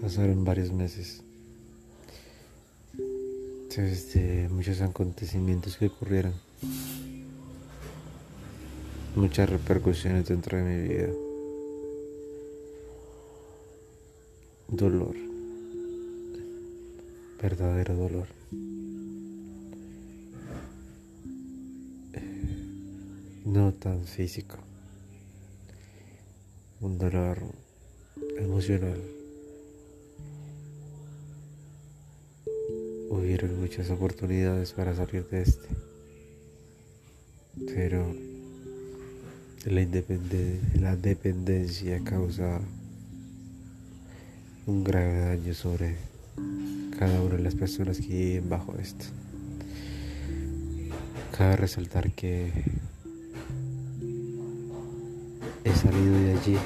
Pasaron varios meses. Desde muchos acontecimientos que ocurrieron, muchas repercusiones dentro de mi vida, dolor, verdadero dolor. No tan físico, un dolor emocional. Hubieron muchas oportunidades para salir de este. Pero la, dependencia causa un grave daño sobre cada una de las personas que viven bajo esto. Cabe resaltar que he salido de allí,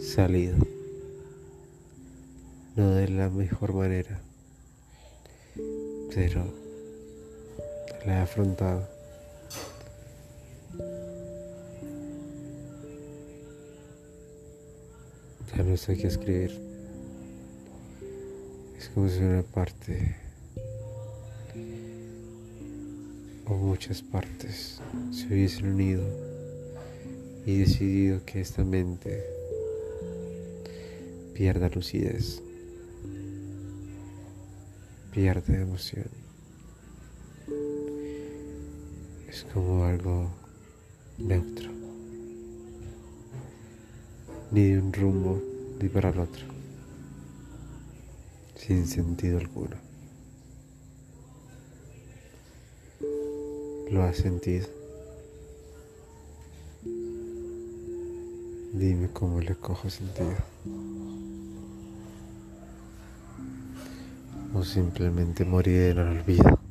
salido, no de la mejor manera pero la he afrontado. Ya no sé qué escribir. Es como si una parte o muchas partes se hubiesen unido y decidido que esta mente pierda lucidez pierde emoción. Es como algo neutro, ni de un rumbo ni para el otro, sin sentido alguno. ¿Lo has sentido? Dime cómo le cojo sentido. O simplemente morir en el olvido.